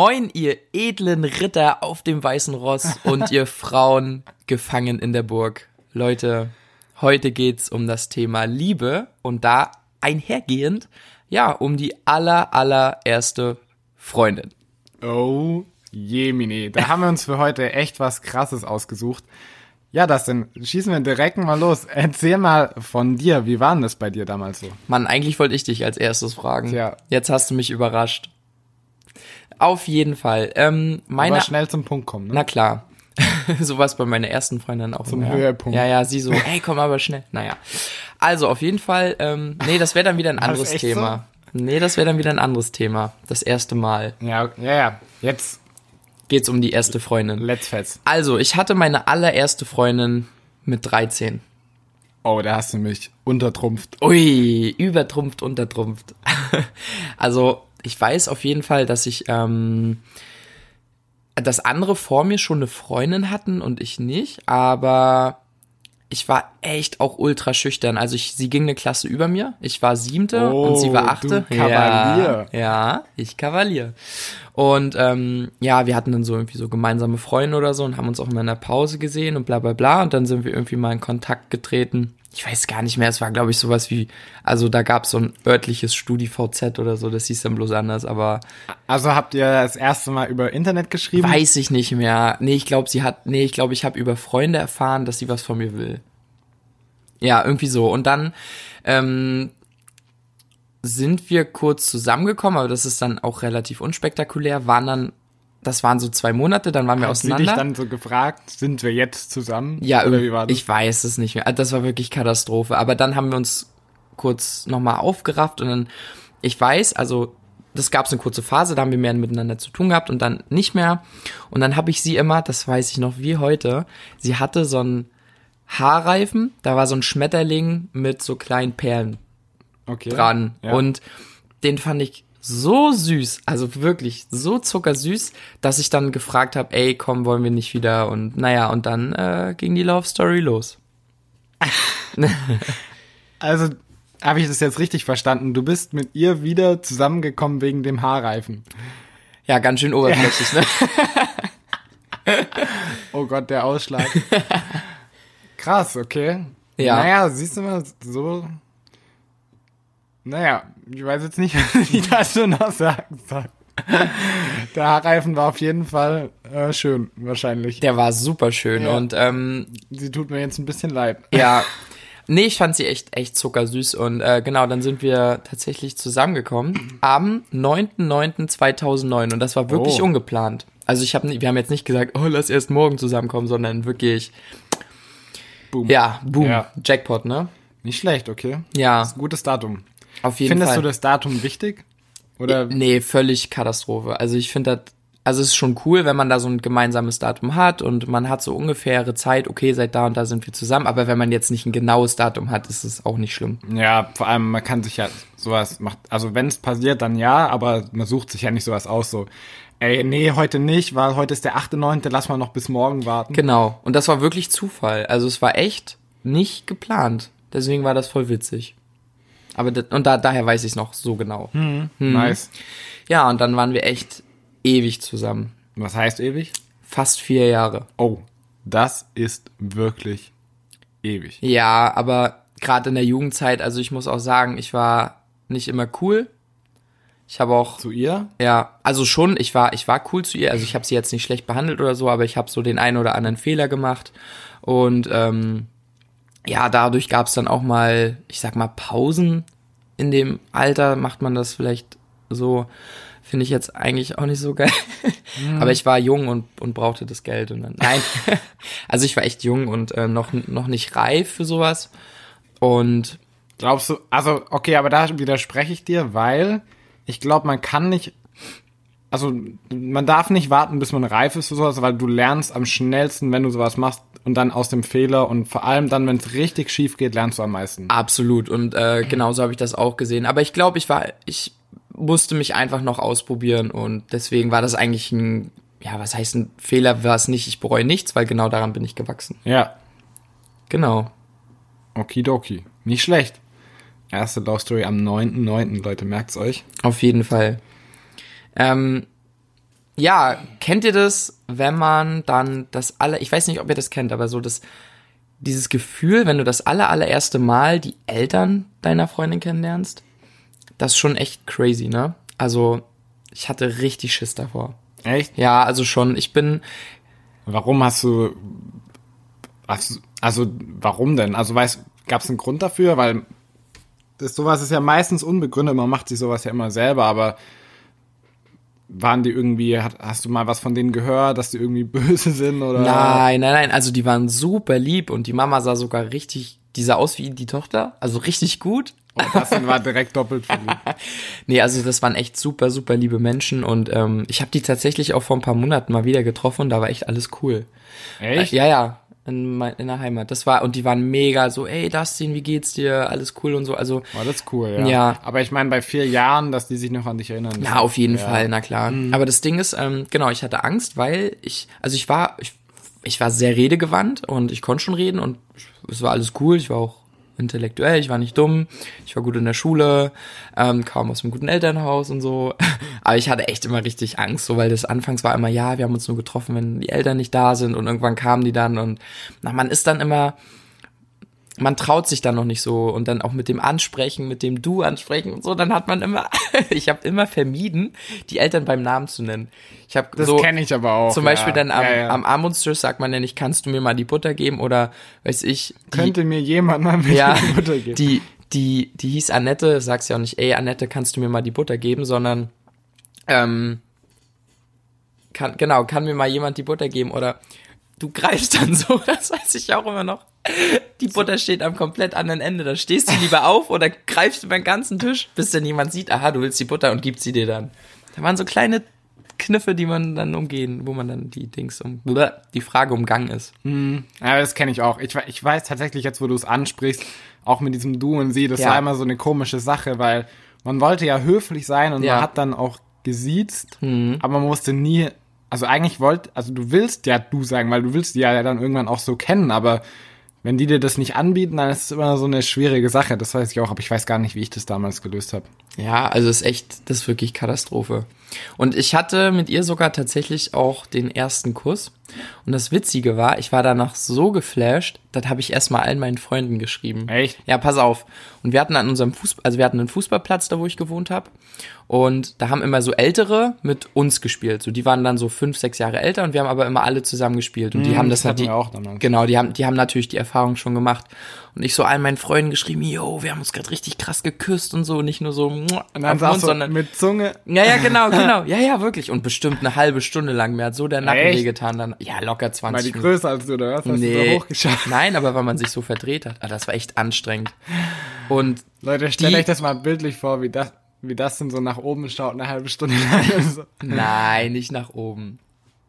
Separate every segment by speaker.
Speaker 1: Moin, ihr edlen Ritter auf dem weißen Ross und ihr Frauen gefangen in der Burg. Leute, heute geht's um das Thema Liebe und da einhergehend, ja, um die aller, allererste Freundin.
Speaker 2: Oh, jemine. Da haben wir uns für heute echt was Krasses ausgesucht. Ja, das denn. Schießen wir direkt mal los. Erzähl mal von dir. Wie war denn das bei dir damals so?
Speaker 1: Mann, eigentlich wollte ich dich als erstes fragen.
Speaker 2: Tja.
Speaker 1: Jetzt hast du mich überrascht. Auf jeden Fall. Ähm, meine,
Speaker 2: Aber schnell zum Punkt kommen, ne?
Speaker 1: na klar. Sowas bei meiner ersten Freundin auch.
Speaker 2: Zum
Speaker 1: immer.
Speaker 2: Höhepunkt.
Speaker 1: Ja, ja, sie so, hey, komm aber schnell. Naja. Also auf jeden Fall, ähm, nee, das wäre dann wieder ein anderes Thema. Nee, das wäre dann wieder ein anderes Thema. Das erste Mal
Speaker 2: ja, ja, ja. Jetzt,
Speaker 1: geht's um die erste Freundin.
Speaker 2: let's fest.
Speaker 1: Also, ich hatte meine allererste Freundin mit 13.
Speaker 2: Oh, da hast du mich untertrumpft.
Speaker 1: Ui, übertrumpft, untertrumpft. also, ich weiß auf jeden Fall, dass ich, ähm, dass andere vor mir schon eine Freundin hatten und ich nicht, aber ich war echt auch ultra schüchtern. Also ich, sie ging eine Klasse über mir. Ich war siebte
Speaker 2: Oh,
Speaker 1: und sie war achte.
Speaker 2: du Kavalier.
Speaker 1: Ja, ja, ich Kavalier. Und ähm, ja, wir hatten dann so irgendwie so gemeinsame Freunde oder so und haben uns auch immer in der Pause gesehen und bla bla bla. Und dann sind wir irgendwie mal in Kontakt getreten. Ich weiß gar nicht mehr, es war, glaube ich, sowas wie, also da gab es so ein örtliches StudiVZ oder so, das hieß dann bloß anders, aber
Speaker 2: Also habt ihr das erste Mal über Internet geschrieben?
Speaker 1: weiß ich nicht mehr. Nee, ich glaube, sie hat, nee, ich glaube, ich habe über Freunde erfahren, dass sie was von mir will. Ja, irgendwie so. Und dann ähm, sind wir kurz zusammengekommen, aber das ist dann auch relativ unspektakulär, waren dann, das waren so zwei Monate, dann waren wir
Speaker 2: Hat sie dich
Speaker 1: auseinander.
Speaker 2: dann so gefragt, sind wir jetzt zusammen?
Speaker 1: Ja,
Speaker 2: Oder wie war das?
Speaker 1: ich weiß es nicht mehr. Also Das war wirklich Katastrophe. Aber dann haben wir uns kurz nochmal aufgerafft und dann, ich weiß, also das gab es eine kurze Phase, da haben wir mehr miteinander zu tun gehabt und dann nicht mehr. Und dann habe ich sie immer, das weiß ich noch wie heute, sie hatte so einen Haarreifen, da war so ein Schmetterling mit so kleinen Perlen
Speaker 2: okay.
Speaker 1: dran.
Speaker 2: Ja.
Speaker 1: Und den fand ich so süß, also wirklich so zuckersüß, dass ich dann gefragt habe, ey, komm, wollen wir nicht wieder? Und naja, und dann äh, ging die Love Story los.
Speaker 2: Also, habe ich das jetzt richtig verstanden? Du bist mit ihr wieder zusammengekommen wegen dem Haarreifen.
Speaker 1: Ja, ganz schön oberflächlich, ne?
Speaker 2: Oh Gott, der Ausschlag. Krass, okay.
Speaker 1: Ja.
Speaker 2: Naja, siehst du mal, so. Naja, ich weiß jetzt nicht, was ich dazu noch sagen soll. Der Haarreifen war auf jeden Fall äh, schön, wahrscheinlich.
Speaker 1: Der war super schön
Speaker 2: Ja.
Speaker 1: und ähm,
Speaker 2: Sie tut mir jetzt ein bisschen leid.
Speaker 1: ja, nee, ich fand sie echt, echt zuckersüß und äh, genau, dann sind wir tatsächlich zusammengekommen am 9.9.2009 und das war wirklich
Speaker 2: Oh.
Speaker 1: ungeplant. Also ich habe, wir haben jetzt nicht gesagt, oh, lass erst morgen zusammenkommen, sondern wirklich,
Speaker 2: Boom.
Speaker 1: ja, boom,
Speaker 2: Ja.
Speaker 1: Jackpot, ne?
Speaker 2: Nicht schlecht, okay.
Speaker 1: Ja,
Speaker 2: Das ist ein gutes Datum.
Speaker 1: Auf jeden
Speaker 2: Findest
Speaker 1: Fall.
Speaker 2: du das Datum wichtig? Oder
Speaker 1: Nee, völlig Katastrophe. Also ich finde das, also es ist schon cool, wenn man da so ein gemeinsames Datum hat und man hat so ungefähre Zeit, okay, seit da und da sind wir zusammen, aber wenn man jetzt nicht ein genaues Datum hat, ist es auch nicht schlimm.
Speaker 2: Ja, vor allem, man kann sich ja sowas macht, also wenn es passiert, dann ja, aber man sucht sich ja nicht sowas aus, so, ey, nee, heute nicht, weil heute ist der 8.9., lass mal noch bis morgen warten.
Speaker 1: Genau. Und das war wirklich Zufall. Also es war echt nicht geplant. Deswegen war das voll witzig. Aber das, und da, daher weiß ich es noch so genau.
Speaker 2: Nice.
Speaker 1: Ja, und dann waren wir echt ewig zusammen.
Speaker 2: Was heißt ewig?
Speaker 1: Fast vier Jahre.
Speaker 2: Oh, das ist wirklich ewig.
Speaker 1: Ja, aber gerade in der Jugendzeit, also ich muss auch sagen, ich war nicht immer cool. Ich habe auch
Speaker 2: Zu ihr?
Speaker 1: Ja, also schon, ich war, ich war cool zu ihr, also ich habe sie jetzt nicht schlecht behandelt oder so, aber ich habe so den einen oder anderen Fehler gemacht. Und ähm, ja, dadurch gab es dann auch mal, ich sag mal, Pausen in dem Alter, macht man das vielleicht so, finde ich jetzt eigentlich auch nicht so geil. aber ich war jung und, und brauchte das Geld und dann. Nein. also ich war echt jung und äh, noch, noch nicht reif für sowas. Und
Speaker 2: Glaubst du, also, okay, aber da widerspreche ich dir, weil ich glaube, man kann nicht, also, man darf nicht warten, bis man reif ist für sowas, weil du lernst am schnellsten, wenn du sowas machst und dann aus dem Fehler und vor allem dann, wenn es richtig schief geht, lernst du am meisten.
Speaker 1: Absolut. Und äh, genauso habe ich das auch gesehen. Aber ich glaube, ich war, ich musste mich einfach noch ausprobieren und deswegen war das eigentlich ein, ja, was heißt ein Fehler war es nicht. Ich bereue nichts, weil genau daran bin ich gewachsen.
Speaker 2: Ja,
Speaker 1: Genau.
Speaker 2: okidoki. Nicht schlecht. Erste Love Story am 9.9., Leute, merkt's euch.
Speaker 1: Auf jeden Fall. Ähm, ja, kennt ihr das, wenn man dann das alle, ich weiß nicht, ob ihr das kennt, aber so das, dieses Gefühl, wenn du das aller, allererste Mal die Eltern deiner Freundin kennenlernst, das ist schon echt crazy, ne? Also, ich hatte richtig Schiss davor.
Speaker 2: Echt?
Speaker 1: Ja, also schon, ich bin,
Speaker 2: Warum hast du, hast, also warum denn? Also weißt, gab es einen Grund dafür? Weil das, sowas ist ja meistens unbegründet, man macht sich sowas ja immer selber, aber waren die irgendwie, hast du mal was von denen gehört, dass die irgendwie böse sind oder?
Speaker 1: nein, nein, nein, also die waren super lieb und die Mama sah sogar richtig, die sah aus wie die Tochter, also richtig gut.
Speaker 2: Und das war direkt doppelt verliebt.
Speaker 1: Nee, also das waren echt super, super liebe Menschen und ähm, ich habe die tatsächlich auch vor ein paar Monaten mal wieder getroffen und da war echt alles cool.
Speaker 2: Echt?
Speaker 1: Äh, ja, ja, in, mein, in der Heimat. Das war, und die waren mega so, ey, Dustin, wie geht's dir? Alles cool und so. Also,
Speaker 2: War das cool, ja.
Speaker 1: Ja.
Speaker 2: Aber ich meine, bei vier Jahren, dass die sich noch an dich erinnern.
Speaker 1: ja, auf jeden
Speaker 2: ja.
Speaker 1: Fall, na klar. Aber das Ding ist, ähm, genau, ich hatte Angst, weil ich, also ich war, ich, ich war sehr redegewandt und ich konnte schon reden und es war alles cool. Ich war auch intellektuell, ich war nicht dumm, ich war gut in der Schule, ähm, kam aus einem guten Elternhaus und so. Aber ich hatte echt immer richtig Angst, so weil das anfangs war immer, ja, wir haben uns nur getroffen, wenn die Eltern nicht da sind und irgendwann kamen die dann und na, man ist dann immer, man traut sich dann noch nicht so und dann auch mit dem Ansprechen, mit dem Du ansprechen und so, dann hat man immer, ich habe immer vermieden, die Eltern beim Namen zu nennen. Ich habe
Speaker 2: Das
Speaker 1: so
Speaker 2: kenne ich aber auch.
Speaker 1: zum
Speaker 2: ja.
Speaker 1: Beispiel dann am,
Speaker 2: ja, ja.
Speaker 1: am Armutstisch sagt man ja nicht, kannst du mir mal die Butter geben oder weiß ich, die,
Speaker 2: Könnte mir jemand mal
Speaker 1: ja,
Speaker 2: die Butter geben?
Speaker 1: die, die, die hieß Annette, sagst ja auch nicht, ey Annette, kannst du mir mal die Butter geben, sondern ähm, kann, genau, kann mir mal jemand die Butter geben oder du greifst dann so, das weiß ich auch immer noch. Die Butter steht am komplett anderen Ende. Da stehst du lieber auf oder greifst über den ganzen Tisch, bis dann jemand sieht, aha, du willst die Butter und gibt sie dir dann. Da waren so kleine Kniffe, die man dann umgehen, wo man dann die Dings um, die Frage umgangen ist.
Speaker 2: Ja, das kenne ich auch. Ich, ich weiß tatsächlich jetzt, wo du es ansprichst, auch mit diesem Du und Sie, das
Speaker 1: Ja.
Speaker 2: war immer so eine komische Sache, weil man wollte ja höflich sein und
Speaker 1: Ja. Mhm.
Speaker 2: man hat dann auch gesiezt, aber man wusste nie, also eigentlich wollt, also du willst ja Du sagen, weil du willst die ja dann irgendwann auch so kennen, aber wenn die dir das nicht anbieten, dann ist es immer so eine schwierige Sache. Das weiß ich auch, aber ich weiß gar nicht, wie ich das damals gelöst habe.
Speaker 1: Ja, also ist echt, das ist wirklich Katastrophe. Und ich hatte mit ihr sogar tatsächlich auch den ersten Kuss. Und das Witzige war, ich war danach so geflasht, das habe ich erstmal allen meinen Freunden geschrieben.
Speaker 2: Echt?
Speaker 1: Ja, pass auf. Und wir hatten an unserem Fußball, also wir hatten einen Fußballplatz da, wo ich gewohnt habe. Und da haben immer so Ältere mit uns gespielt. So, die waren dann so fünf, sechs Jahre älter und wir haben aber immer alle zusammen gespielt. Und die haben das,
Speaker 2: das wir auch damals.
Speaker 1: Genau, die haben, die haben natürlich die Erfahrung schon gemacht. Und ich so allen meinen Freunden geschrieben, yo, wir haben uns gerade richtig krass geküsst und so, nicht nur so
Speaker 2: Und dann
Speaker 1: Mund,
Speaker 2: du
Speaker 1: sondern
Speaker 2: mit Zunge,
Speaker 1: ja, ja, genau, genau. Ja, ja, wirklich. Und bestimmt eine halbe Stunde lang. Mir hat so der Nacken
Speaker 2: Echt?
Speaker 1: wehgetan. Dann, ja, locker
Speaker 2: mal
Speaker 1: 20
Speaker 2: die
Speaker 1: Minuten.
Speaker 2: größer als du, oder was? Hast du
Speaker 1: Nee.
Speaker 2: so hochgeschafft?
Speaker 1: Nein, aber weil man sich so verdreht hat. Ah, das war echt anstrengend. Und
Speaker 2: Leute, stellt
Speaker 1: Die-
Speaker 2: euch das mal bildlich vor, wie das, wie das denn so nach oben schaut, eine halbe Stunde lang. so.
Speaker 1: nein, nicht nach oben.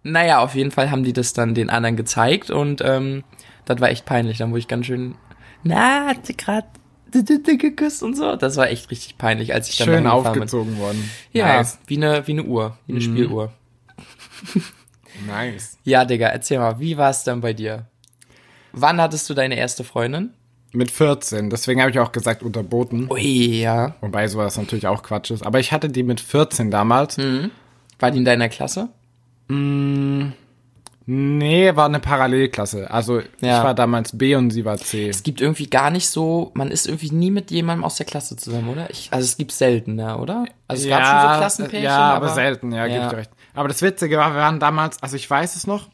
Speaker 1: Naja, auf jeden Fall haben die das dann den anderen gezeigt und ähm, das war echt peinlich. Dann wurde ich ganz schön, na, hat sie gerade geküsst und so. Das war echt richtig peinlich, als ich dann
Speaker 2: Schön
Speaker 1: gefahren bin.
Speaker 2: aufgezogen worden.
Speaker 1: Ja,
Speaker 2: Nice.
Speaker 1: wie eine, wie eine Uhr, wie eine Spieluhr.
Speaker 2: nice.
Speaker 1: Ja, Digga, erzähl mal, wie war es dann bei dir? Wann hattest du deine erste Freundin?
Speaker 2: Mit 14, deswegen habe ich auch gesagt unterboten.
Speaker 1: Ui, ja.
Speaker 2: Wobei sowas natürlich auch Quatsch ist. Aber ich hatte die mit 14 damals.
Speaker 1: War die in deiner Klasse?
Speaker 2: Nee, war eine Parallelklasse. Also
Speaker 1: Ja.
Speaker 2: ich war damals B und sie war C.
Speaker 1: Es gibt irgendwie gar nicht so, man ist irgendwie nie mit jemandem aus der Klasse zusammen, oder? Ich, also es gibt selten, ja, oder? Also es gab schon so Klassenpärchen,
Speaker 2: Ja, aber, selten, ja, gebe
Speaker 1: Ja.
Speaker 2: ich dir recht. Aber das Witzige war, wir waren damals, also ich weiß es noch,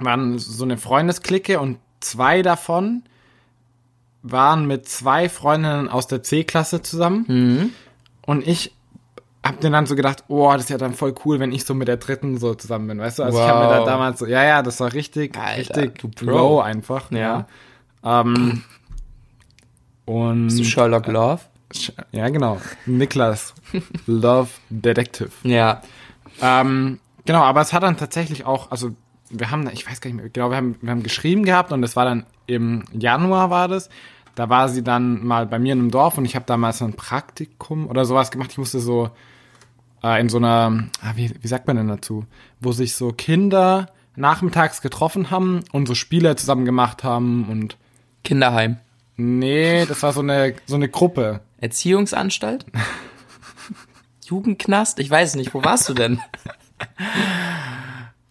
Speaker 2: waren so eine Freundesklicke und zwei davon waren mit zwei Freundinnen aus der C-Klasse zusammen.
Speaker 1: Mhm.
Speaker 2: Und ich hab mir dann so gedacht, oh, das ist ja dann voll cool, wenn ich so mit der dritten so zusammen bin, weißt du? Also ich habe mir da
Speaker 1: Wow.
Speaker 2: damals so, ja, ja, das war richtig,
Speaker 1: Alter,
Speaker 2: richtig
Speaker 1: du Pro.
Speaker 2: low einfach.
Speaker 1: Ja.
Speaker 2: Ähm, und
Speaker 1: Bist du Sherlock Love?
Speaker 2: ja, genau. Niklas Love Detective.
Speaker 1: Ja.
Speaker 2: Ähm, genau, aber es hat dann tatsächlich auch, also wir haben, ich weiß gar nicht mehr, genau, wir haben, wir haben geschrieben gehabt und es war dann im Januar war das. Da war sie dann mal bei mir in einem Dorf und ich habe damals ein Praktikum oder sowas gemacht. Ich musste so äh, in so einer, ah, wie, wie sagt man denn dazu, wo sich so Kinder nachmittags getroffen haben und so Spiele zusammen gemacht haben und
Speaker 1: Kinderheim.
Speaker 2: nee, das war so eine so eine Gruppe.
Speaker 1: Erziehungsanstalt? Jugendknast? Ich weiß nicht, wo warst du denn?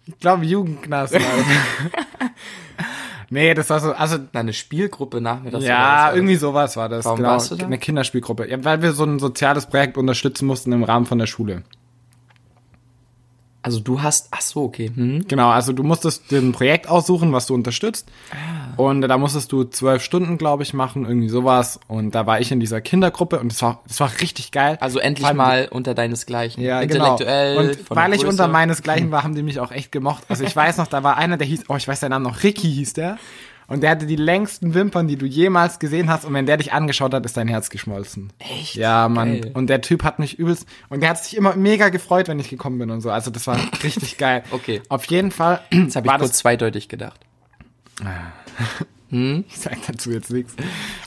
Speaker 2: Ich glaube Jugendknast. Nee, das war so, also
Speaker 1: Na, eine Spielgruppe nachmittags. oder
Speaker 2: ja,
Speaker 1: was?
Speaker 2: irgendwie sowas war das.
Speaker 1: Warum
Speaker 2: genau,
Speaker 1: warst du da?
Speaker 2: eine Kinderspielgruppe. Ja, weil wir so ein soziales Projekt unterstützen mussten im Rahmen von der Schule.
Speaker 1: Also du hast, ach so, okay. Hm.
Speaker 2: Genau, also du musstest dir ein Projekt aussuchen, was du unterstützt.
Speaker 1: Ah.
Speaker 2: Und da musstest du zwölf Stunden, glaube ich, machen, irgendwie sowas. Und da war ich in dieser Kindergruppe und das war, das war richtig geil.
Speaker 1: Also endlich
Speaker 2: allem-
Speaker 1: mal unter deinesgleichen.
Speaker 2: Ja, genau.
Speaker 1: Intellektuell.
Speaker 2: Und
Speaker 1: von der
Speaker 2: weil ich unter meinesgleichen war, haben die mich auch echt gemocht. Also ich weiß noch, da war einer, der hieß, oh, ich weiß seinen Namen noch, Ricky hieß der. Und der hatte die längsten Wimpern, die du jemals gesehen hast. Und wenn der dich angeschaut hat, ist dein Herz geschmolzen.
Speaker 1: Echt?
Speaker 2: Ja, Mann.
Speaker 1: Geil.
Speaker 2: Und der Typ hat mich übelst, und der hat sich immer mega gefreut, wenn ich gekommen bin und so. Also das war richtig geil.
Speaker 1: Okay.
Speaker 2: Auf jeden Fall
Speaker 1: Jetzt habe ich kurz
Speaker 2: das,
Speaker 1: zweideutig gedacht.
Speaker 2: ich sag dazu jetzt nichts.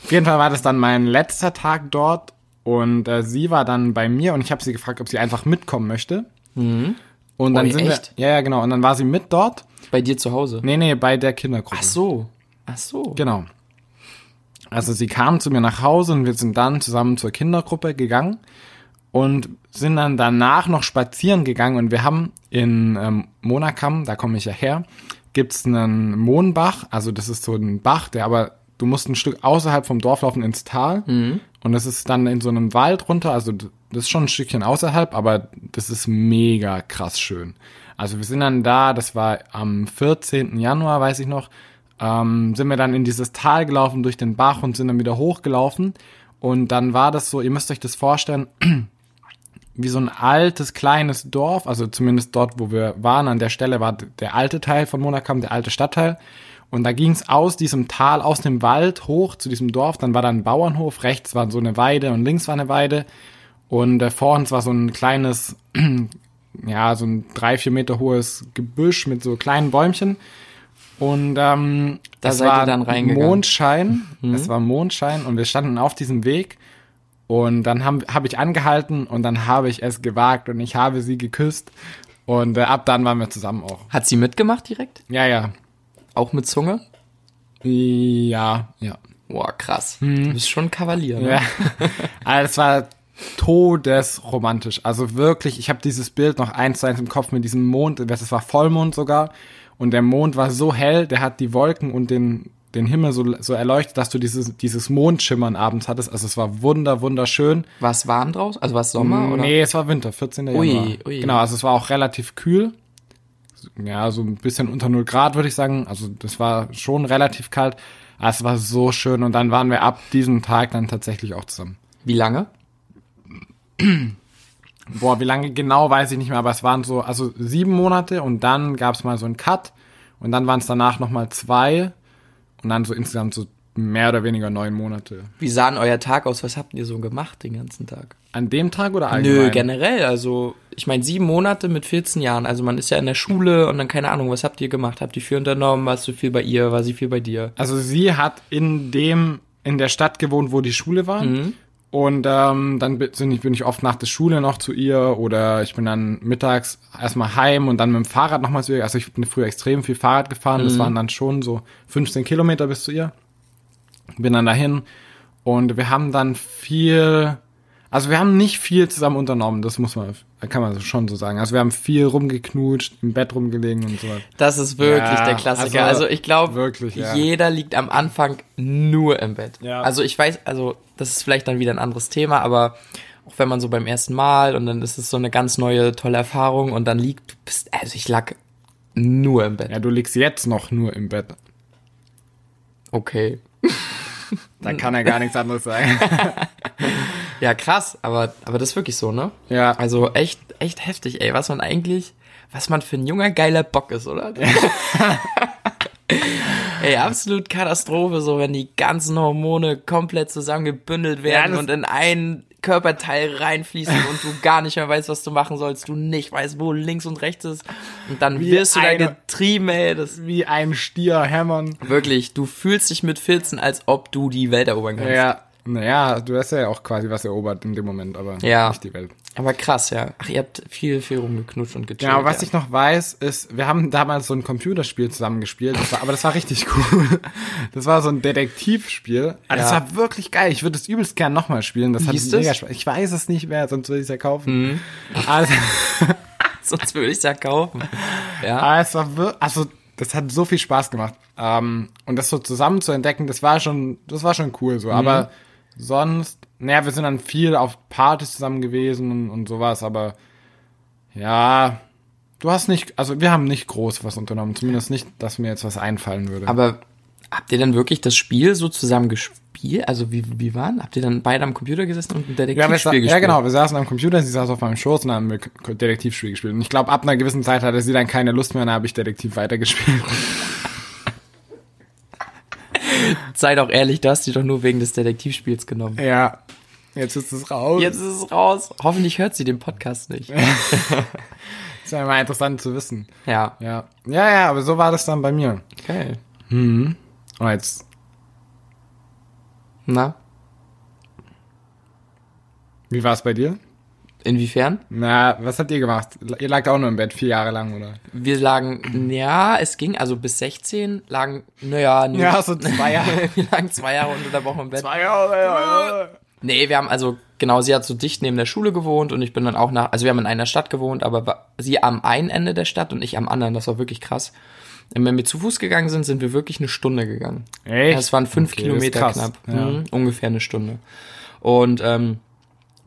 Speaker 2: Auf jeden Fall war das dann mein letzter Tag dort. Und äh, sie war dann bei mir und ich habe sie gefragt, ob sie einfach mitkommen möchte. Und dann
Speaker 1: Ui,
Speaker 2: sind
Speaker 1: Mhm. echt?
Speaker 2: wir, ja, ja, genau. Und dann war sie mit dort.
Speaker 1: Bei dir zu Hause.
Speaker 2: Nee, nee, bei der Kindergruppe.
Speaker 1: Ach so. Ach so.
Speaker 2: Genau. Also sie kam zu mir nach Hause und wir sind dann zusammen zur Kindergruppe gegangen und sind dann danach noch spazieren gegangen und wir haben in ähm, Monakam, da komme ich ja her, gibt's einen Mohnbach, also das ist so ein Bach, der aber, du musst ein Stück außerhalb vom Dorf laufen ins Tal und das ist dann in so einem Wald runter, also das ist schon ein Stückchen außerhalb, aber das ist mega krass schön. Also wir sind dann da, das war am 14. Januar, weiß ich noch, ähm, sind wir dann in dieses Tal gelaufen durch den Bach und sind dann wieder hochgelaufen. Und dann war das so, ihr müsst euch das vorstellen, wie so ein altes, kleines Dorf, also zumindest dort, wo wir waren, an der Stelle war der alte Teil von Monakam, der alte Stadtteil. Und da ging es aus diesem Tal, aus dem Wald hoch zu diesem Dorf. Dann war da ein Bauernhof, rechts war so eine Weide und links war eine Weide. Und äh, vor uns war so ein kleines, ja, so ein drei, vier Meter hohes Gebüsch mit so kleinen Bäumchen. Und ähm,
Speaker 1: Da
Speaker 2: es war
Speaker 1: dann reingegangen.
Speaker 2: Mondschein. Es war Mondschein und wir standen auf diesem Weg. Und dann habe hab ich angehalten und dann habe ich es gewagt und ich habe sie geküsst. Und äh, ab dann waren wir zusammen auch.
Speaker 1: Hat sie mitgemacht direkt?
Speaker 2: Ja, ja.
Speaker 1: Auch mit Zunge?
Speaker 2: Ja, ja.
Speaker 1: Boah, krass. Du bist schon ein Kavalier, ne?
Speaker 2: Ja. Also es war todesromantisch. Also wirklich, ich habe dieses Bild noch eins zu eins im Kopf mit diesem Mond, das war Vollmond sogar. Und der Mond war so hell, der hat die Wolken und den, den Himmel so, so erleuchtet, dass du dieses, dieses Mondschimmern abends hattest. Also es war wunder, wunderschön.
Speaker 1: War es warm draußen? Also war es Sommer? Oder?
Speaker 2: Nee, es war Winter, 14.
Speaker 1: Ui,
Speaker 2: Januar.
Speaker 1: ui.
Speaker 2: Genau, also es war auch relativ kühl. Ja, so ein bisschen unter 0 Grad, würde ich sagen. Also das war schon relativ kalt. Aber es war so schön und dann waren wir ab diesem Tag dann tatsächlich auch zusammen.
Speaker 1: Wie lange?
Speaker 2: Boah, wie lange genau weiß ich nicht mehr, aber es waren so, also sieben Monate und dann gab es mal so einen Cut und dann waren es danach nochmal zwei und dann so insgesamt so mehr oder weniger neun Monate.
Speaker 1: Wie sah denn euer Tag aus? Was habt ihr so gemacht den ganzen Tag?
Speaker 2: An dem Tag oder allgemein?
Speaker 1: Nö, generell. Also, ich meine, sieben Monate mit 14 Jahren. Also, man ist ja in der Schule und dann keine Ahnung, was habt ihr gemacht? Habt ihr viel unternommen? Warst du viel bei ihr? War sie viel bei dir?
Speaker 2: Also sie hat in dem, in der Stadt gewohnt, wo die Schule war.
Speaker 1: Mhm.
Speaker 2: Und ähm, dann bin ich, bin ich oft nach der Schule noch zu ihr oder ich bin dann mittags erstmal heim und dann mit dem Fahrrad nochmal zu ihr. Also ich bin früher extrem viel Fahrrad gefahren.
Speaker 1: Mhm.
Speaker 2: Das waren dann schon so 15 Kilometer bis zu ihr. Bin dann dahin und wir haben dann viel, also wir haben nicht viel zusammen unternommen. Das muss man, kann man schon so sagen. Also wir haben viel rumgeknutscht, im Bett rumgelegen und so weiter.
Speaker 1: Das ist wirklich
Speaker 2: Ja,
Speaker 1: der Klassiker.
Speaker 2: also
Speaker 1: Also, ich glaube,
Speaker 2: wirklich, ja.
Speaker 1: jeder liegt am Anfang nur im Bett.
Speaker 2: Ja.
Speaker 1: Also ich weiß, also das ist vielleicht dann wieder ein anderes Thema, aber auch wenn man so beim ersten Mal und dann ist es so eine ganz neue, tolle Erfahrung und dann liegt, du bist, also ich lag nur im Bett.
Speaker 2: Ja, du liegst jetzt noch nur im Bett.
Speaker 1: Okay.
Speaker 2: Da kann er gar nichts anderes sagen.
Speaker 1: Ja, krass, aber, aber das ist wirklich so, ne?
Speaker 2: Ja.
Speaker 1: Also echt, echt heftig, ey, was man eigentlich, was man für ein junger, geiler Bock ist, oder? ey, absolut Katastrophe, so wenn die ganzen Hormone komplett zusammengebündelt werden
Speaker 2: das-
Speaker 1: und in einen Körperteil reinfließen und du gar nicht mehr weißt, was du machen sollst, du nicht weißt, wo links und rechts ist und dann
Speaker 2: Wie
Speaker 1: wirst du da
Speaker 2: eine-
Speaker 1: getrieben, ey, das
Speaker 2: Wie ein Stier hämmern.
Speaker 1: wirklich, du fühlst dich mit 14, als ob du die Welt erobern kannst.
Speaker 2: Ja, naja, du hast ja auch quasi was erobert in dem Moment, aber
Speaker 1: Ja.
Speaker 2: nicht die Welt.
Speaker 1: Aber krass, ja. Ach, ihr habt viel, viel rumgeknutscht und gechillt.
Speaker 2: Ja, aber was
Speaker 1: ja.
Speaker 2: ich noch weiß, ist, wir haben damals so ein Computerspiel zusammen gespielt, das war, aber das war richtig cool. Das war so ein Detektivspiel. Aber Das
Speaker 1: Ja.
Speaker 2: war wirklich geil. Ich würde es übelst gern nochmal spielen. Das hat
Speaker 1: hieß
Speaker 2: mega
Speaker 1: das?
Speaker 2: Spaß. Ich weiß es nicht mehr, sonst würde ich es ja kaufen. Also,
Speaker 1: sonst würde ich es ja kaufen. Ja.
Speaker 2: Aber es war wirklich, also das hat so viel Spaß gemacht. Ähm, und das so zusammen zu entdecken, das war schon, das war schon cool so. Aber sonst, naja, wir sind dann viel auf Partys zusammen gewesen und, und sowas, aber ja, du hast nicht, also wir haben nicht groß was unternommen. Zumindest nicht, dass mir jetzt was einfallen würde.
Speaker 1: Aber habt ihr dann wirklich das Spiel so zusammen gespielt? Also wie, wie waren? Habt ihr dann beide am Computer gesessen und ein
Speaker 2: ja,
Speaker 1: Detektivspiel
Speaker 2: sa-
Speaker 1: gespielt?
Speaker 2: ja, genau, wir saßen am Computer, sie saß auf meinem Schoß und haben K- Detektivspiel gespielt. Und ich glaube, ab einer gewissen Zeit hatte sie dann keine Lust mehr und dann habe ich Detektiv weitergespielt.
Speaker 1: Sei doch ehrlich, du hast die doch nur wegen des Detektivspiels genommen.
Speaker 2: ja, jetzt ist es raus.
Speaker 1: Jetzt ist es raus. Hoffentlich hört sie den Podcast nicht.
Speaker 2: Ist ja immer interessant zu wissen.
Speaker 1: Ja.
Speaker 2: Ja, ja, ja, aber so war das dann bei mir.
Speaker 1: Geil.
Speaker 2: Und jetzt,
Speaker 1: Na,
Speaker 2: wie war es bei dir?
Speaker 1: Inwiefern?
Speaker 2: Na, was habt ihr gemacht? Ihr lagt auch nur im Bett, vier Jahre lang, oder?
Speaker 1: Wir lagen, ja, es ging, also bis 16 lagen, naja, nee.
Speaker 2: Ja, so zwei Jahre.
Speaker 1: wir lagen zwei Jahre unter der Woche im Bett.
Speaker 2: Zwei Jahre.
Speaker 1: Nee, wir haben also, genau, sie hat so dicht neben der Schule gewohnt und ich bin dann auch nach, also wir haben in einer Stadt gewohnt, aber sie am einen Ende der Stadt und ich am anderen, das war wirklich krass. Und wenn wir zu Fuß gegangen sind, sind wir wirklich eine Stunde gegangen.
Speaker 2: Echt?
Speaker 1: Ja, es waren fünf
Speaker 2: Okay,
Speaker 1: Kilometer
Speaker 2: das
Speaker 1: knapp.
Speaker 2: ja.
Speaker 1: Mhm, ungefähr eine Stunde. Und ähm,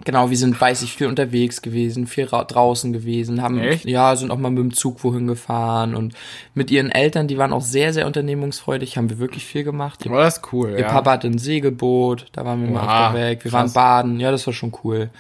Speaker 1: genau, wir sind, weiß ich, viel unterwegs gewesen, viel ra draußen gewesen, haben
Speaker 2: Echt?
Speaker 1: ja, sind auch mal mit dem Zug wohin gefahren und mit ihren Eltern, die waren auch sehr, sehr unternehmungsfreudig, haben wir wirklich viel gemacht. Ihr,
Speaker 2: Oh, das ist cool,
Speaker 1: ihr
Speaker 2: ja.
Speaker 1: Papa hatte ein Segelboot, da waren wir mal öfter weg. Wir
Speaker 2: krass.
Speaker 1: waren baden, ja, das war schon cool.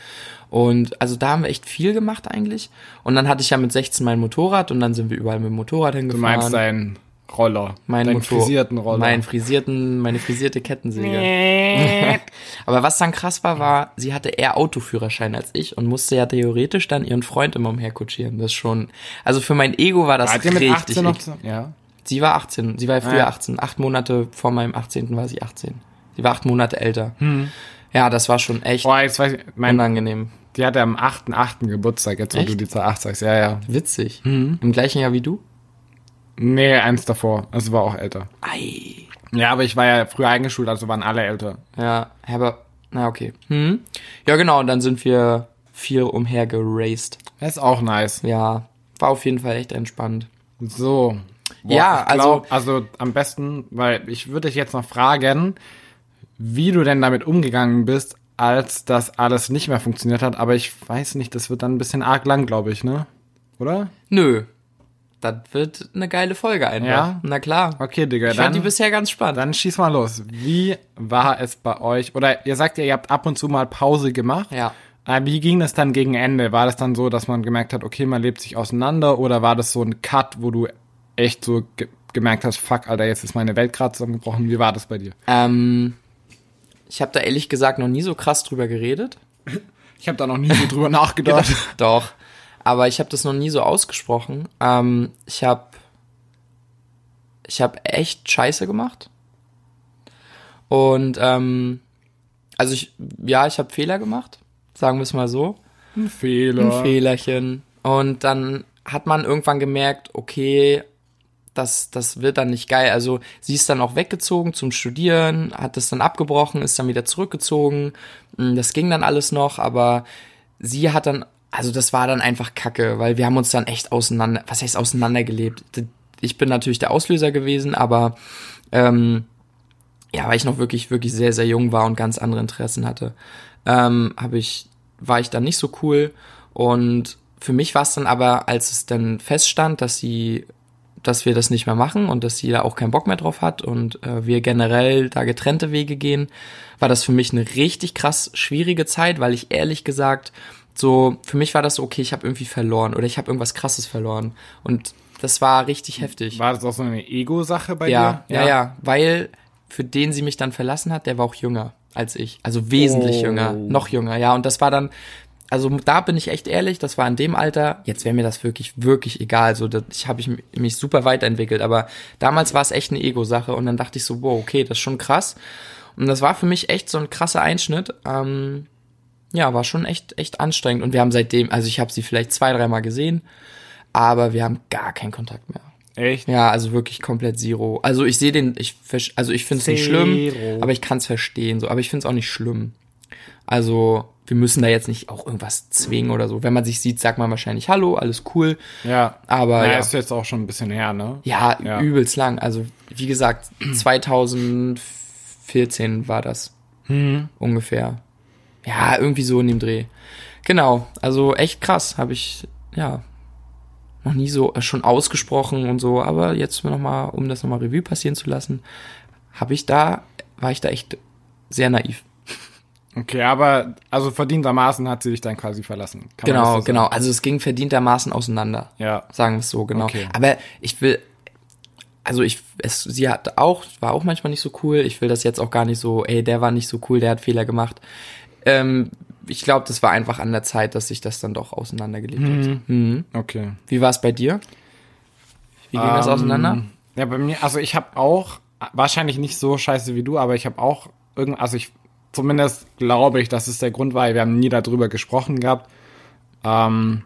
Speaker 1: Und also da haben wir echt viel gemacht eigentlich. Und dann hatte ich ja mit 16 mein Motorrad und dann sind wir überall mit dem Motorrad
Speaker 2: Du
Speaker 1: hingefahren.
Speaker 2: meinst deinen Roller.
Speaker 1: mein
Speaker 2: deinen
Speaker 1: Motor,
Speaker 2: frisierten Roller.
Speaker 1: Meinen frisierten, meine frisierte Kettensäge. Aber was dann krass war, war, sie hatte eher Autoführerschein als ich und musste ja theoretisch dann ihren Freund immer umherkutschieren. Das ist schon, also für mein Ego war das
Speaker 2: Wart ihr mit
Speaker 1: richtig.
Speaker 2: 18 noch? Ja.
Speaker 1: Sie war 18, sie war ja früher
Speaker 2: Ja.
Speaker 1: 18. Acht Monate vor meinem 18. war sie 18. Sie war acht Monate älter.
Speaker 2: Hm.
Speaker 1: Ja, das war schon echt
Speaker 2: Boah, jetzt weiß ich, mein,
Speaker 1: unangenehm.
Speaker 2: die hatte am 8.8. Geburtstag, jetzt wo
Speaker 1: Echt?
Speaker 2: du die Zahl 8 sagst. Ja, ja.
Speaker 1: Witzig.
Speaker 2: Hm.
Speaker 1: Im gleichen Jahr wie du?
Speaker 2: Nee, eins davor. Also war auch älter.
Speaker 1: Ei.
Speaker 2: Ja, aber ich war ja früher eingeschult, also waren alle älter.
Speaker 1: Ja, aber, na okay. Hm. Ja, genau, und dann sind wir viel umhergeraced.
Speaker 2: Das ist auch nice.
Speaker 1: Ja, war auf jeden Fall echt entspannt.
Speaker 2: So.
Speaker 1: Ja,
Speaker 2: ich glaub, also am besten, weil ich würde dich jetzt noch fragen, wie du denn damit umgegangen bist, als das alles nicht mehr funktioniert hat. Aber ich weiß nicht, das wird dann ein bisschen arg lang, glaube ich, ne? Oder?
Speaker 1: Nö. Das wird eine geile Folge einfach.
Speaker 2: Ja?
Speaker 1: Na klar.
Speaker 2: Okay, Digga,
Speaker 1: Ich fand die
Speaker 2: dann,
Speaker 1: bisher ganz spannend.
Speaker 2: dann schieß mal los. Wie war es bei euch? Oder ihr sagt ja, ihr habt ab und zu mal Pause gemacht.
Speaker 1: Ja.
Speaker 2: Aber wie ging das dann gegen Ende? War das dann so, dass man gemerkt hat, okay, man lebt sich auseinander? Oder war das so ein Cut, wo du echt so ge gemerkt hast, fuck, Alter, jetzt ist meine Welt gerade zusammengebrochen? Wie war das bei dir?
Speaker 1: Ähm, ich habe da ehrlich gesagt noch nie so krass drüber geredet.
Speaker 2: Ich habe da noch nie so drüber nachgedacht.
Speaker 1: Doch. Aber ich habe das noch nie so ausgesprochen. Ähm, ich habe ich habe echt Scheiße gemacht. Und ähm, also ich ja, ich habe Fehler gemacht, sagen wir es mal so.
Speaker 2: Ein Fehler.
Speaker 1: ein Fehlerchen. Und dann hat man irgendwann gemerkt, okay, das, das wird dann nicht geil. Also sie ist dann auch weggezogen zum Studieren, hat das dann abgebrochen, ist dann wieder zurückgezogen. Mm, Das ging dann alles noch, aber sie hat dann, also das war dann einfach Kacke, weil wir haben uns dann echt auseinander, was heißt auseinandergelebt? Ich bin natürlich der Auslöser gewesen, aber ähm, ja, weil ich noch wirklich, wirklich sehr, sehr jung war und ganz andere Interessen hatte, ähm, habe ich, war ich dann nicht so cool. Und für mich war es dann aber, als es dann feststand, dass sie, dass wir das nicht mehr machen und dass sie da auch keinen Bock mehr drauf hat und äh, wir generell da getrennte Wege gehen, war das für mich eine richtig krass schwierige Zeit, weil ich ehrlich gesagt so, für mich war das so, okay, ich habe irgendwie verloren oder ich habe irgendwas krasses verloren. Und das war richtig heftig.
Speaker 2: War das auch so eine Ego-Sache bei
Speaker 1: Ja,
Speaker 2: dir?
Speaker 1: ja, ja, weil für den sie mich dann verlassen hat, der war auch jünger als ich. Also wesentlich
Speaker 2: Oh.
Speaker 1: jünger, noch jünger, ja. Und das war dann, also da bin ich echt ehrlich, das war in dem Alter, jetzt wäre mir das wirklich, wirklich egal. So, das, ich habe ich mich super weiterentwickelt, aber damals war es echt eine Ego-Sache und dann dachte ich so, wow, okay, das ist schon krass. Und das war für mich echt so ein krasser Einschnitt. Ähm, ja, war schon echt, echt anstrengend. Und wir haben seitdem, also ich habe sie vielleicht zwei, dreimal gesehen, aber wir haben gar keinen Kontakt mehr.
Speaker 2: Echt?
Speaker 1: Ja, also wirklich komplett Zero. Also ich sehe den, ich also ich finde es nicht schlimm, aber ich kann es verstehen so. Aber ich finde es auch nicht schlimm. Also wir müssen da jetzt nicht auch irgendwas zwingen oder so. Wenn man sich sieht, sagt man wahrscheinlich Hallo, alles cool.
Speaker 2: Ja.
Speaker 1: Aber
Speaker 2: naja,
Speaker 1: ja.
Speaker 2: ist jetzt auch schon ein bisschen her, ne?
Speaker 1: Ja,
Speaker 2: Ja.
Speaker 1: übelst lang. Also wie gesagt, 2014 war das
Speaker 2: Mhm.
Speaker 1: ungefähr. Ja, irgendwie so in dem Dreh. Genau, also echt krass, habe ich ja noch nie so äh, schon ausgesprochen und so, aber jetzt noch mal, um das nochmal Revue passieren zu lassen, habe ich da war ich da echt sehr naiv.
Speaker 2: Okay, aber also verdientermaßen hat sie dich dann quasi verlassen. Kann
Speaker 1: Genau,
Speaker 2: so
Speaker 1: genau. Also es ging verdientermaßen auseinander.
Speaker 2: Ja.
Speaker 1: Sagen wir es so, genau.
Speaker 2: Okay.
Speaker 1: Aber ich will, also ich, es, sie hat auch, war auch manchmal nicht so cool. Ich will das jetzt auch gar nicht so, ey, der war nicht so cool, der hat Fehler gemacht. Ähm, ich glaube, das war einfach an der Zeit, dass sich das dann doch auseinandergelebt hat. Mhm.
Speaker 2: Okay.
Speaker 1: Wie war es bei dir? Wie ging das
Speaker 2: Ähm,
Speaker 1: auseinander?
Speaker 2: Ja, bei mir, also ich habe auch, wahrscheinlich nicht so scheiße wie du, aber ich habe auch irgend, also ich, zumindest glaube ich, dass es der Grund war, wir haben nie darüber gesprochen gehabt. Ähm,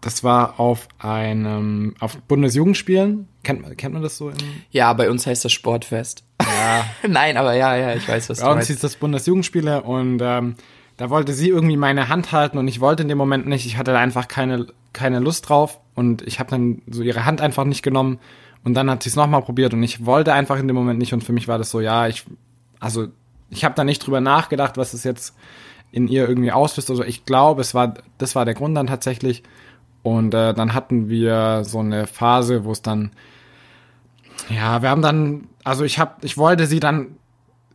Speaker 2: das war auf einem, auf Bundesjugendspielen. Kennt, kennt man das so?
Speaker 1: Ja, bei uns heißt das Sportfest.
Speaker 2: Ja.
Speaker 1: Nein, aber ja, ja, ich weiß, was du
Speaker 2: Bei uns
Speaker 1: meinst.
Speaker 2: hieß das Bundesjugendspiele und ähm, da wollte sie irgendwie meine Hand halten und ich wollte in dem Moment nicht. Ich hatte da einfach keine, keine Lust drauf und ich habe dann so ihre Hand einfach nicht genommen und dann hat sie es nochmal probiert und ich wollte einfach in dem Moment nicht und für mich war das so, ja, ich, also ich habe da nicht drüber nachgedacht, was es jetzt in ihr irgendwie auslöst. Also ich glaube, es war, das war der Grund dann tatsächlich. Und äh, dann hatten wir so eine Phase, wo es dann, ja, wir haben dann, also ich habe, ich wollte sie dann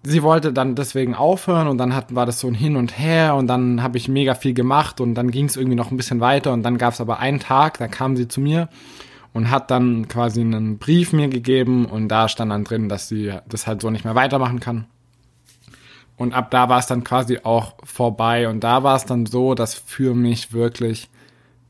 Speaker 2: sie wollte dann deswegen aufhören und dann hat, war das so ein Hin und Her und dann habe ich mega viel gemacht und dann ging es irgendwie noch ein bisschen weiter und dann gab es aber einen Tag, da kam sie zu mir und hat dann quasi einen Brief mir gegeben und da stand dann drin, dass sie das halt so nicht mehr weitermachen kann. Und ab da war es dann quasi auch vorbei und da war es dann so, dass für mich wirklich,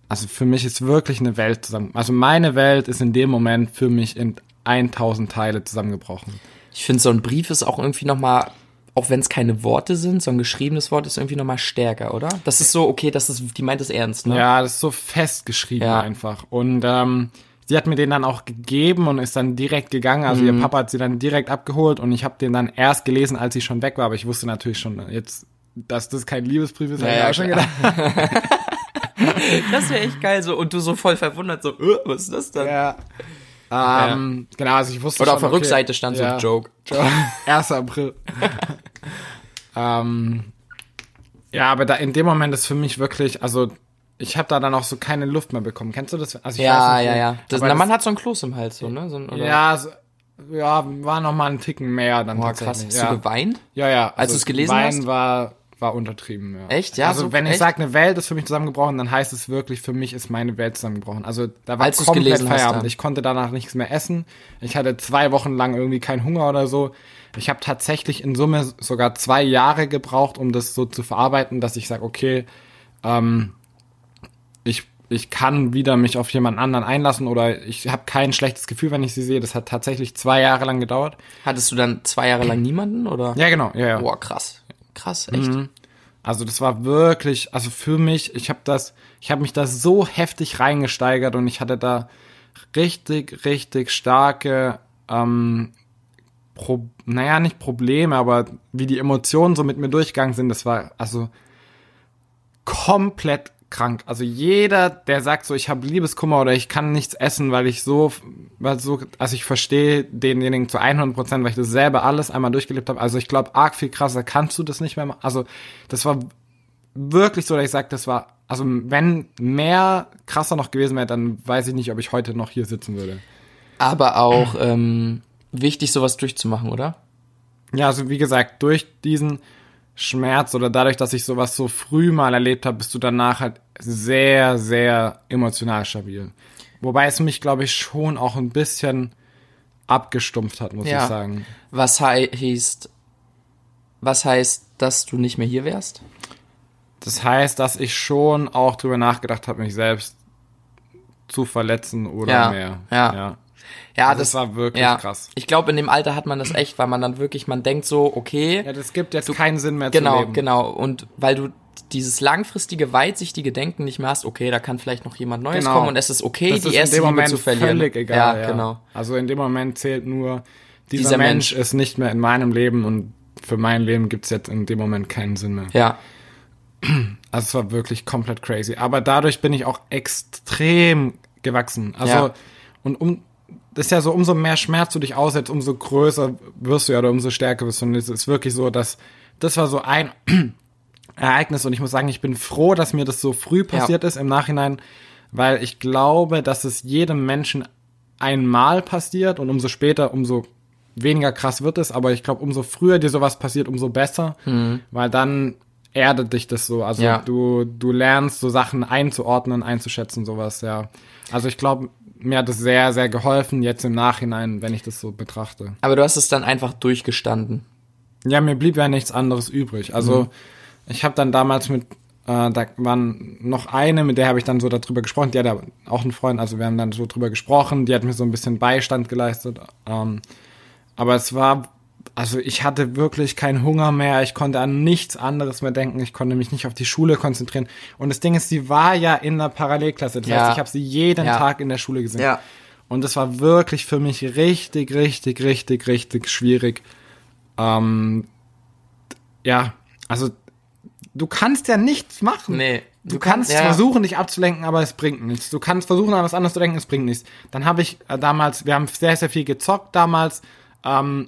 Speaker 2: also für mich ist wirklich eine Welt zusammen, also meine Welt ist in dem Moment für mich in 1000 Teile zusammengebrochen.
Speaker 1: Ich finde, so ein Brief ist auch irgendwie noch mal, auch wenn es keine Worte sind, so ein geschriebenes Wort ist irgendwie noch mal stärker, oder? Das ist so, okay, das ist, die meint es ernst, ne?
Speaker 2: Ja, das ist so festgeschrieben
Speaker 1: Ja.
Speaker 2: einfach. Und ähm, sie hat mir den dann auch gegeben und ist dann direkt gegangen. Also
Speaker 1: Mhm.
Speaker 2: ihr Papa hat sie dann direkt abgeholt und ich habe den dann erst gelesen, als sie schon weg war. Aber ich wusste natürlich schon jetzt, dass das kein Liebesbrief ist.
Speaker 1: Ja,
Speaker 2: ich
Speaker 1: ja,
Speaker 2: auch schon gedacht.
Speaker 1: Das wäre echt geil, so, und du so voll verwundert, so, äh, was ist das denn?
Speaker 2: Ja. Ähm, Genau, also ich wusste
Speaker 1: Oder
Speaker 2: schon,
Speaker 1: auf der
Speaker 2: okay,
Speaker 1: Rückseite stand
Speaker 2: ja.
Speaker 1: so Joke.
Speaker 2: 1. April. ähm, ja, aber da in dem Moment ist für mich wirklich, also ich habe da dann auch so keine Luft mehr bekommen. Kennst du das? Also
Speaker 1: Ja,
Speaker 2: nicht,
Speaker 1: ja, ja. Das,
Speaker 2: aber
Speaker 1: na,
Speaker 2: das-
Speaker 1: man hat so ein Kloß im Hals, so, ne? So, ein-?
Speaker 2: Ja, so, ja, war noch mal einen Ticken mehr dann
Speaker 1: Boah, krass. Hast
Speaker 2: ja.
Speaker 1: du geweint?
Speaker 2: ja, ja.
Speaker 1: Als du's gelesen
Speaker 2: Wein
Speaker 1: hast?
Speaker 2: war war untertrieben, ja.
Speaker 1: Echt? Ja,
Speaker 2: Also
Speaker 1: so-
Speaker 2: wenn ich sage, eine Welt ist für mich zusammengebrochen, dann heißt es wirklich, für mich ist meine Welt zusammengebrochen. Also da war
Speaker 1: Als
Speaker 2: komplett Feierabend. Ich konnte danach nichts mehr essen. Ich hatte zwei Wochen lang irgendwie keinen Hunger oder so. Ich habe tatsächlich in Summe sogar zwei Jahre gebraucht, um das so zu verarbeiten, dass ich sage, okay, ähm, ich, ich kann wieder mich auf jemand anderen einlassen oder ich habe kein schlechtes Gefühl, wenn ich sie sehe. Das hat tatsächlich zwei Jahre lang gedauert.
Speaker 1: Hattest du dann zwei Jahre lang niemanden, oder?
Speaker 2: Ja, genau. Ja, ja.
Speaker 1: Boah, krass. Krass, echt.
Speaker 2: Also das war wirklich, also für mich, ich habe das, ich habe mich da so heftig reingesteigert und ich hatte da richtig, richtig starke, ähm, Pro, naja, nicht Probleme, aber wie die Emotionen so mit mir durchgegangen sind, das war also komplett krank. Also jeder, der sagt so, ich habe Liebeskummer oder ich kann nichts essen, weil ich so, weil so, also ich verstehe denjenigen zu 100 Prozent, weil ich das selber alles einmal durchgelebt habe. Also ich glaube, arg viel krasser kannst du das nicht mehr machen. Also das war wirklich so, dass ich sage, das war, also wenn mehr krasser noch gewesen wäre, dann weiß ich nicht, ob ich heute noch hier sitzen würde.
Speaker 1: Aber auch ähm, wichtig, sowas durchzumachen, oder?
Speaker 2: Ja, also wie gesagt, durch diesen Schmerz oder dadurch, dass ich sowas so früh mal erlebt habe, bist du danach halt sehr, sehr emotional stabil. Wobei es mich, glaube ich, schon auch ein bisschen abgestumpft hat, muss
Speaker 1: Ja.
Speaker 2: ich sagen.
Speaker 1: Was hei heißt, was heißt, dass du nicht mehr hier wärst?
Speaker 2: Das heißt, dass ich schon auch drüber nachgedacht habe, mich selbst zu verletzen oder
Speaker 1: Ja,
Speaker 2: mehr.
Speaker 1: ja.
Speaker 2: ja.
Speaker 1: Ja,
Speaker 2: Also das war wirklich
Speaker 1: ja.
Speaker 2: krass.
Speaker 1: Ich glaube, in dem Alter hat man das echt, weil man dann wirklich, man denkt so, okay,
Speaker 2: Ja, das gibt jetzt keinen Sinn mehr zu
Speaker 1: genau,
Speaker 2: leben.
Speaker 1: genau. Und weil du dieses langfristige, weitsichtige Denken nicht mehr hast, okay, da kann vielleicht noch jemand Neues
Speaker 2: Genau.
Speaker 1: kommen und es ist okay,
Speaker 2: Das
Speaker 1: die
Speaker 2: ist
Speaker 1: erste
Speaker 2: in dem
Speaker 1: Liebe
Speaker 2: Moment
Speaker 1: zu verlieren.
Speaker 2: völlig egal.
Speaker 1: Ja,
Speaker 2: Ja,
Speaker 1: genau.
Speaker 2: Also in dem Moment zählt nur, dieser,
Speaker 1: Dieser
Speaker 2: Mensch,
Speaker 1: Mensch.
Speaker 2: ist nicht mehr in meinem Leben und für mein Leben gibt's jetzt in dem Moment keinen Sinn mehr.
Speaker 1: Ja.
Speaker 2: Also es war wirklich komplett crazy. Aber dadurch bin ich auch extrem gewachsen. Also,
Speaker 1: Ja.
Speaker 2: und um, das ist ja so, umso mehr Schmerz du dich aussetzt, umso größer wirst du ja oder umso stärker wirst du. Und es ist wirklich so, dass das war so ein Ereignis und ich muss sagen, ich bin froh, dass mir das so früh passiert ist im Nachhinein, weil ich glaube, dass es jedem Menschen einmal passiert und umso später, umso weniger krass wird es, aber ich glaube, umso früher dir sowas passiert, umso besser, weil dann erdet dich das so. Also
Speaker 1: Ja.
Speaker 2: du, du lernst so Sachen einzuordnen, einzuschätzen, sowas, ja. Also ich glaube, mir hat es sehr, sehr geholfen, jetzt im Nachhinein, wenn ich das so betrachte.
Speaker 1: Aber du hast es dann einfach durchgestanden.
Speaker 2: Ja, mir blieb ja nichts anderes übrig. Also ich habe dann damals mit, äh, da waren noch eine, mit der habe ich dann so darüber gesprochen. Die hat ja auch einen Freund, also wir haben dann so drüber gesprochen. Die hat mir so ein bisschen Beistand geleistet. Ähm, aber es war, also ich hatte wirklich keinen Hunger mehr. Ich konnte an nichts anderes mehr denken. Ich konnte mich nicht auf die Schule konzentrieren. Und das Ding ist, sie war ja in der Parallelklasse. Das
Speaker 1: Ja.
Speaker 2: heißt, ich habe sie jeden
Speaker 1: Ja.
Speaker 2: Tag in der Schule gesehen.
Speaker 1: Ja.
Speaker 2: Und das war wirklich für mich richtig, richtig, richtig, richtig schwierig. Ähm, ja, also du kannst ja nichts machen.
Speaker 1: Nee.
Speaker 2: Du kannst
Speaker 1: ja.
Speaker 2: versuchen, dich abzulenken, aber es bringt nichts. Du kannst versuchen, an was anderes zu denken, es bringt nichts. Dann habe ich äh, damals, wir haben sehr, sehr viel gezockt damals. Ähm,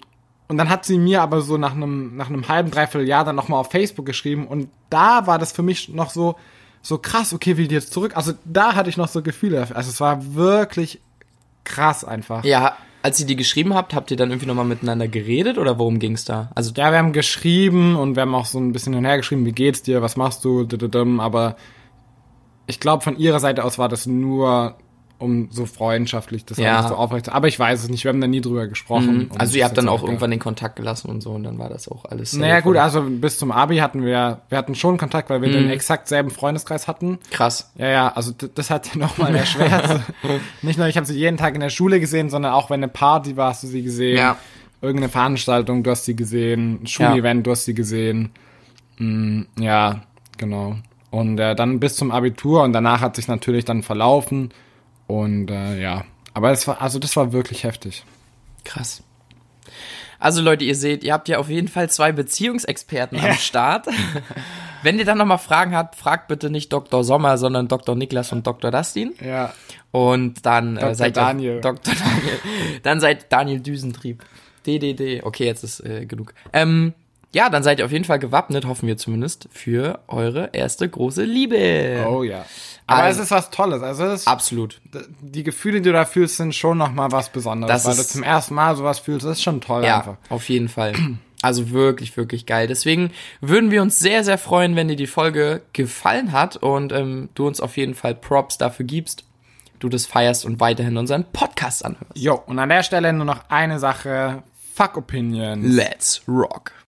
Speaker 2: und dann hat sie mir aber so nach einem, nach einem halben, dreiviertel Jahr dann nochmal auf Facebook geschrieben. Und da war das für mich noch so, so krass, okay, will die jetzt zurück? Also da hatte ich noch so Gefühle. Also es war wirklich krass einfach.
Speaker 1: Ja, als ihr die geschrieben habt, habt ihr dann irgendwie nochmal miteinander geredet oder worum ging's da? Also
Speaker 2: Ja, wir haben geschrieben und wir haben auch so ein bisschen hin und her geschrieben, wie geht's dir, was machst du, aber ich glaube, von ihrer Seite aus war das nur um so freundschaftlich, das
Speaker 1: Ja.
Speaker 2: nicht so aufrecht. Aber ich weiß es nicht, wir haben da nie drüber gesprochen. Und
Speaker 1: Also ihr habt dann auch
Speaker 2: egal.
Speaker 1: irgendwann den Kontakt gelassen und so und dann war das auch alles.
Speaker 2: Naja gut, also bis zum Abi hatten wir, wir hatten schon Kontakt, weil wir
Speaker 1: Mhm.
Speaker 2: den exakt selben Freundeskreis hatten.
Speaker 1: krass.
Speaker 2: Ja, ja, also das hat nochmal erschwert. nicht nur, ich habe sie jeden Tag in der Schule gesehen, sondern auch wenn eine Party war, hast du sie gesehen.
Speaker 1: Ja.
Speaker 2: Irgendeine Veranstaltung, du hast sie gesehen. Ein Schulevent, du hast sie gesehen. Mm, ja, genau. Und äh, dann bis zum Abitur und danach hat sich natürlich dann verlaufen. Und äh, ja, aber es war, also das war wirklich heftig.
Speaker 1: Krass. Also Leute, ihr seht, ihr habt ja auf jeden Fall zwei Beziehungsexperten am
Speaker 2: Ja.
Speaker 1: Start. Wenn ihr dann nochmal Fragen habt, fragt bitte nicht Dr. Sommer, sondern Dr. Niklas und Dr. Dustin.
Speaker 2: Ja.
Speaker 1: Und dann äh,
Speaker 2: Dr.
Speaker 1: seid
Speaker 2: Daniel.
Speaker 1: Dr. Daniel. Dann seid Daniel Düsentrieb. DDD. Okay, jetzt ist äh, genug. Ähm, ja, dann seid ihr auf jeden Fall gewappnet, hoffen wir zumindest, für eure erste große Liebe.
Speaker 2: Oh ja. Aber
Speaker 1: Also-
Speaker 2: es ist was Tolles. Also es ist,
Speaker 1: Absolut.
Speaker 2: die Gefühle, die du da fühlst, sind schon nochmal was Besonderes.
Speaker 1: Das
Speaker 2: weil du
Speaker 1: ist-
Speaker 2: zum ersten Mal sowas fühlst, das ist schon toll
Speaker 1: Ja,
Speaker 2: einfach.
Speaker 1: auf jeden Fall. Also wirklich, wirklich geil. Deswegen würden wir uns sehr, sehr freuen, wenn dir die Folge gefallen hat und ähm, du uns auf jeden Fall Props dafür gibst, du das feierst und weiterhin unseren Podcast anhörst.
Speaker 2: Jo, und an der Stelle nur noch eine Sache. Fuck Opinions.
Speaker 1: Let's rock.